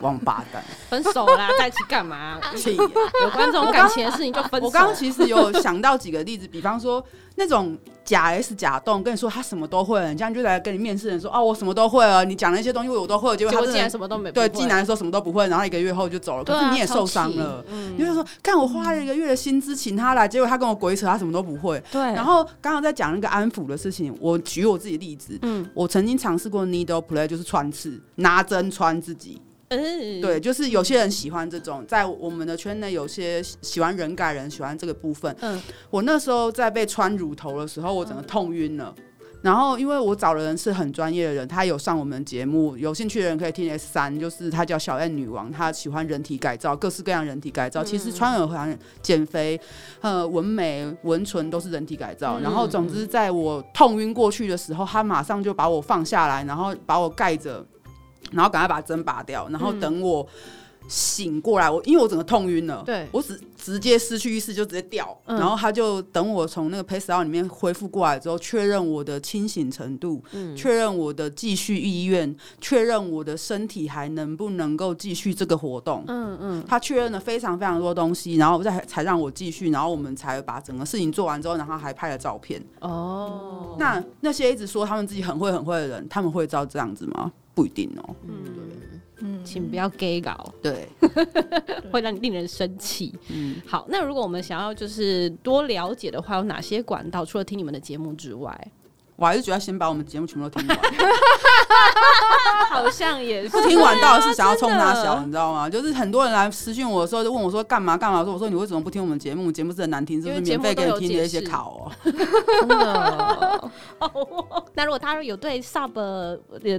S1: 王八蛋，
S3: 分手啦，在一起干嘛？气有关这种感情的事情就分手。
S1: 我刚刚其实有想到几个例子，比方说那种假 S 假动，跟你说他什么都会，你这样就来跟你面试人说哦，我什么都会了，你讲那些东西我都会，结果他竟然
S3: 什么都没。
S1: 对，进来的时候什么都不会，然后一个月后就走了，可是你也受伤了。嗯，你就说，看我花了一个月的薪资请他来，结果他跟我鬼扯，他什么都不会。
S4: 对。
S1: 然后刚刚在讲那个安抚的事情，我举我自己的例子，嗯，我曾经尝试过 needle play，就是穿刺，拿针穿自己。嗯，对，就是有些人喜欢这种，在我们的圈内，有些喜欢人改人，喜欢这个部分。嗯，我那时候在被穿乳头的时候，我整个痛晕了。嗯、然后，因为我找的人是很专业的人，他有上我们节目，有兴趣的人可以听 S 三，就是他叫小燕女王，她喜欢人体改造，各式各样人体改造。嗯、其实穿耳环、减肥、呃，纹眉、纹唇都是人体改造。嗯、然后，总之，在我痛晕过去的时候，他马上就把我放下来，然后把我盖着。然后赶快把针拔掉，然后等我醒过来，我因为我整个痛晕了，
S3: 对，
S1: 我直直接失去意识就直接掉，嗯、然后他就等我从那个 pace out 里面恢复过来之后，确认我的清醒程度，嗯、确认我的继续意愿，确认我的身体还能不能够继续这个活动，嗯嗯，嗯他确认了非常非常多东西，然后再才让我继续，然后我们才把整个事情做完之后，然后还拍了照片。哦，那那些一直说他们自己很会很会的人，他们会照这样子吗？不一定哦，嗯，对，
S3: 嗯，请不要 gay 搞，
S1: 对，*laughs*
S3: 会让令人生气。嗯，好，那如果我们想要就是多了解的话，有哪些管道？除了听你们的节目之外？
S1: 我还是觉得先把我们节目全部都听完，*laughs*
S3: 好像也是
S1: 不听完，倒是想要冲他小，你知道吗？就是很多人来私讯我的时候，就问我说干嘛干嘛？说我说你为什么不听我们节目？节目是很难听，是不是免费给你听的一些考哦？真的。*laughs*
S3: 那如果他有对 Sub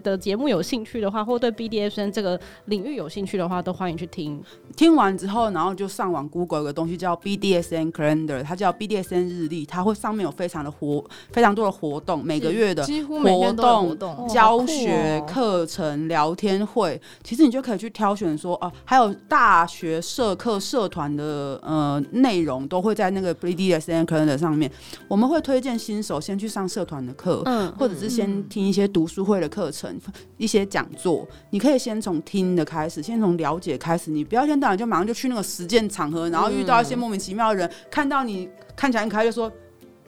S3: 的节目有兴趣的话，或对 BDSN 这个领域有兴趣的话，都欢迎去听。
S1: 听完之后，然后就上网 Google 有个东西叫 BDSN Calendar，它叫 BDSN 日历，它会上面有非常的活，非常多的活动。每个月的
S2: 活动、
S1: 教学课程、聊天会，其实你就可以去挑选说哦、啊，还有大学社课社团的呃内容都会在那个 BDSM Calendar 上面。我们会推荐新手先去上社团的课，嗯，或者是先听一些读书会的课程、嗯、一些讲座。你可以先从听的开始，先从了解开始，你不要先到然就马上就去那个实践场合，然后遇到一些莫名其妙的人，嗯、看到你看起来很可爱就说。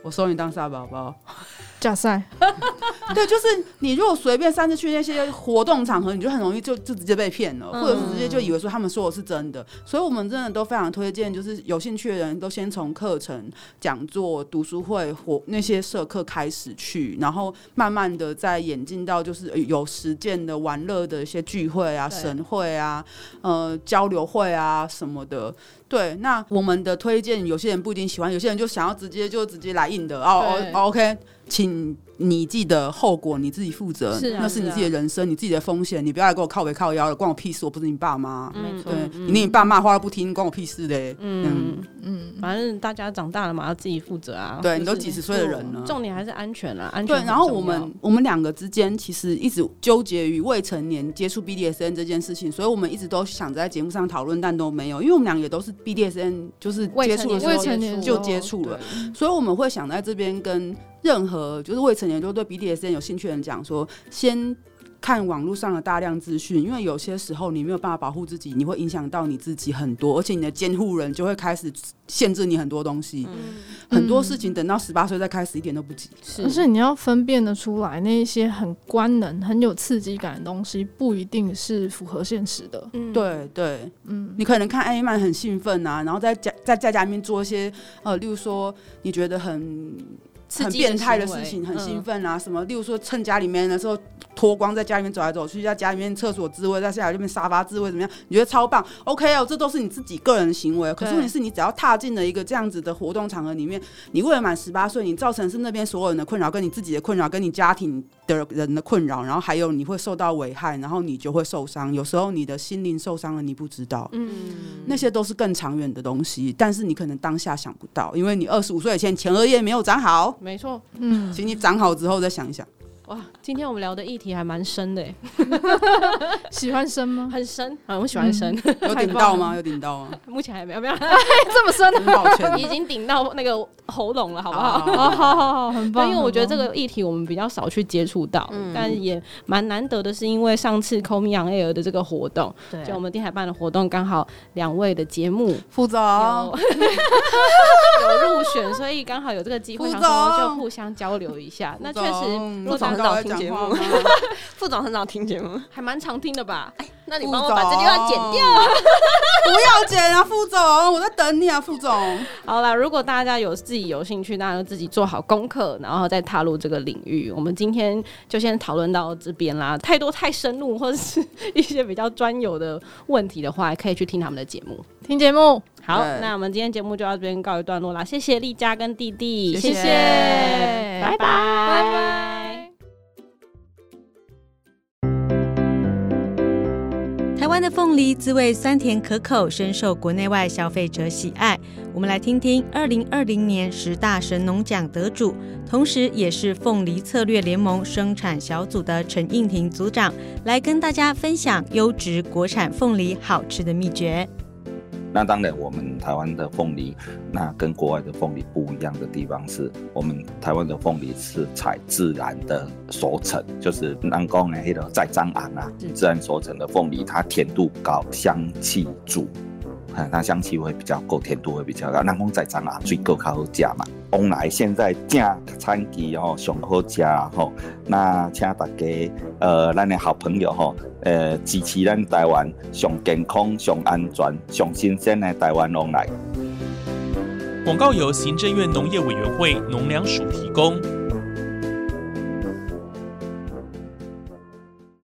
S1: 我收你当沙宝宝。*laughs*
S2: 假赛，*laughs*
S1: 对，就是你如果随便擅自去那些活动场合，你就很容易就就直接被骗了，或者是直接就以为说他们说的是真的。所以，我们真的都非常推荐，就是有兴趣的人都先从课程、讲座、读书会或那些社课开始去，然后慢慢的再演进到就是有实践的玩乐的一些聚会啊、神会啊、呃交流会啊什么的。对，那我们的推荐，有些人不一定喜欢，有些人就想要直接就直接来硬的哦。哦，OK。请你记得后果你自己负责，是啊、那是你自己的人生，啊、你自己的风险，你不要来给我靠北靠腰了，关我屁事！我不是你爸妈，没错，对，嗯、你连你爸妈话都不听，关我屁事嘞。嗯
S3: 嗯，嗯，反正大家长大了嘛，要自己负责啊。
S1: 对，你都几十岁的人了，
S3: 重点还是安全啊，安全。
S1: 对，然后我们我们两个之间其实一直纠结于未成年接触 BDSN 这件事情，所以我们一直都想着在节目上讨论，但都没有，因为我们两个也都是 BDSN 就是接触的时候就接触了，所以我们会想在这边跟。任何就是未成年就对 BDSN 有兴趣的人讲说，先看网络上的大量资讯，因为有些时候你没有办法保护自己，你会影响到你自己很多，而且你的监护人就会开始限制你很多东西，嗯、很多事情等到十八岁再开始一点都不急。
S2: 是，而且你要分辨得出来，那一些很官能、很有刺激感的东西，不一定是符合现实的。
S1: 嗯，对对，嗯，你可能看 A 漫很兴奋啊，然后在家在在家里面做一些呃，例如说你觉得很。很变态的事情，很兴奋啊！什么，例如说趁家里面的时候脱光，在家里面走来走去，在家里面厕所自慰，在下来这边沙发自慰，怎么样？你觉得超棒？OK 哦，这都是你自己个人的行为。可是问题是你只要踏进了一个这样子的活动场合里面，你未满十八岁，你造成是那边所有人的困扰，跟你自己的困扰，跟你家庭的人的困扰，然后还有你会受到危害，然后你就会受伤。有时候你的心灵受伤了，你不知道。嗯，那些都是更长远的东西，但是你可能当下想不到，因为你二十五岁以前前额叶没有长好。
S3: 没错，
S1: 嗯，请你长好之后再想一想。
S3: 哇，今天我们聊的议题还蛮深的，*laughs*
S2: 喜欢深吗？
S3: 很深啊，我喜欢深。
S1: 有顶到吗？有顶到吗？
S3: 目前还没有，没有 *laughs*
S2: 这么深，
S1: 抱歉，
S3: 已经顶到那个喉咙了，好不好？
S2: 好好好，很棒。
S3: 因为我觉得这个议题我们比较少去接触到，但也蛮难得的，是因为上次 Call Me On Air 的这个活动，就我们电台办的活动，刚好两位的节目
S1: 副总 *laughs* 有
S3: 入选，所以刚好有这个机会，然后就互相交流一下。那确实，副总。早听节目，*laughs* 副总很少听节目，还蛮常听的吧？哎，那你帮我把这句话剪掉，*laughs*
S1: 不要剪啊，副总，我在等你啊，副总。
S3: 好了，如果大家有自己有兴趣，那就自己做好功课，然后再踏入这个领域。我们今天就先讨论到这边啦。太多太深入或者是 *laughs* 一些比较专有的问题的话，可以去听他们的节目。
S2: 听节目，
S3: 好，那我们今天节目就到这边告一段落啦。谢谢丽佳跟弟弟，
S2: 谢谢，
S3: 拜拜，拜拜。
S5: 台湾的凤梨滋味酸甜可口，深受国内外消费者喜爱。我们来听听二零二零年十大神农奖得主，同时也是凤梨策略联盟生产小组的陈应婷组长，来跟大家分享优质国产凤梨好吃的秘诀。
S6: 那当然，我们台湾的凤梨，那跟国外的凤梨不一样的地方是，我们台湾的凤梨是采自然的熟成，就是南宫的那个在张昂啊，自然熟成的凤梨，它甜度高，香气足。嗯，它香气会比较够，甜度会比较高。南宫在张昂最够好吃嘛。往来现在正产期哦，上好吃吼。那请大家呃，咱的好朋友吼，呃，支持咱台湾上健康、上安全、上新鲜的台湾往来。
S7: 广告由行政院农业委员会农粮署提供。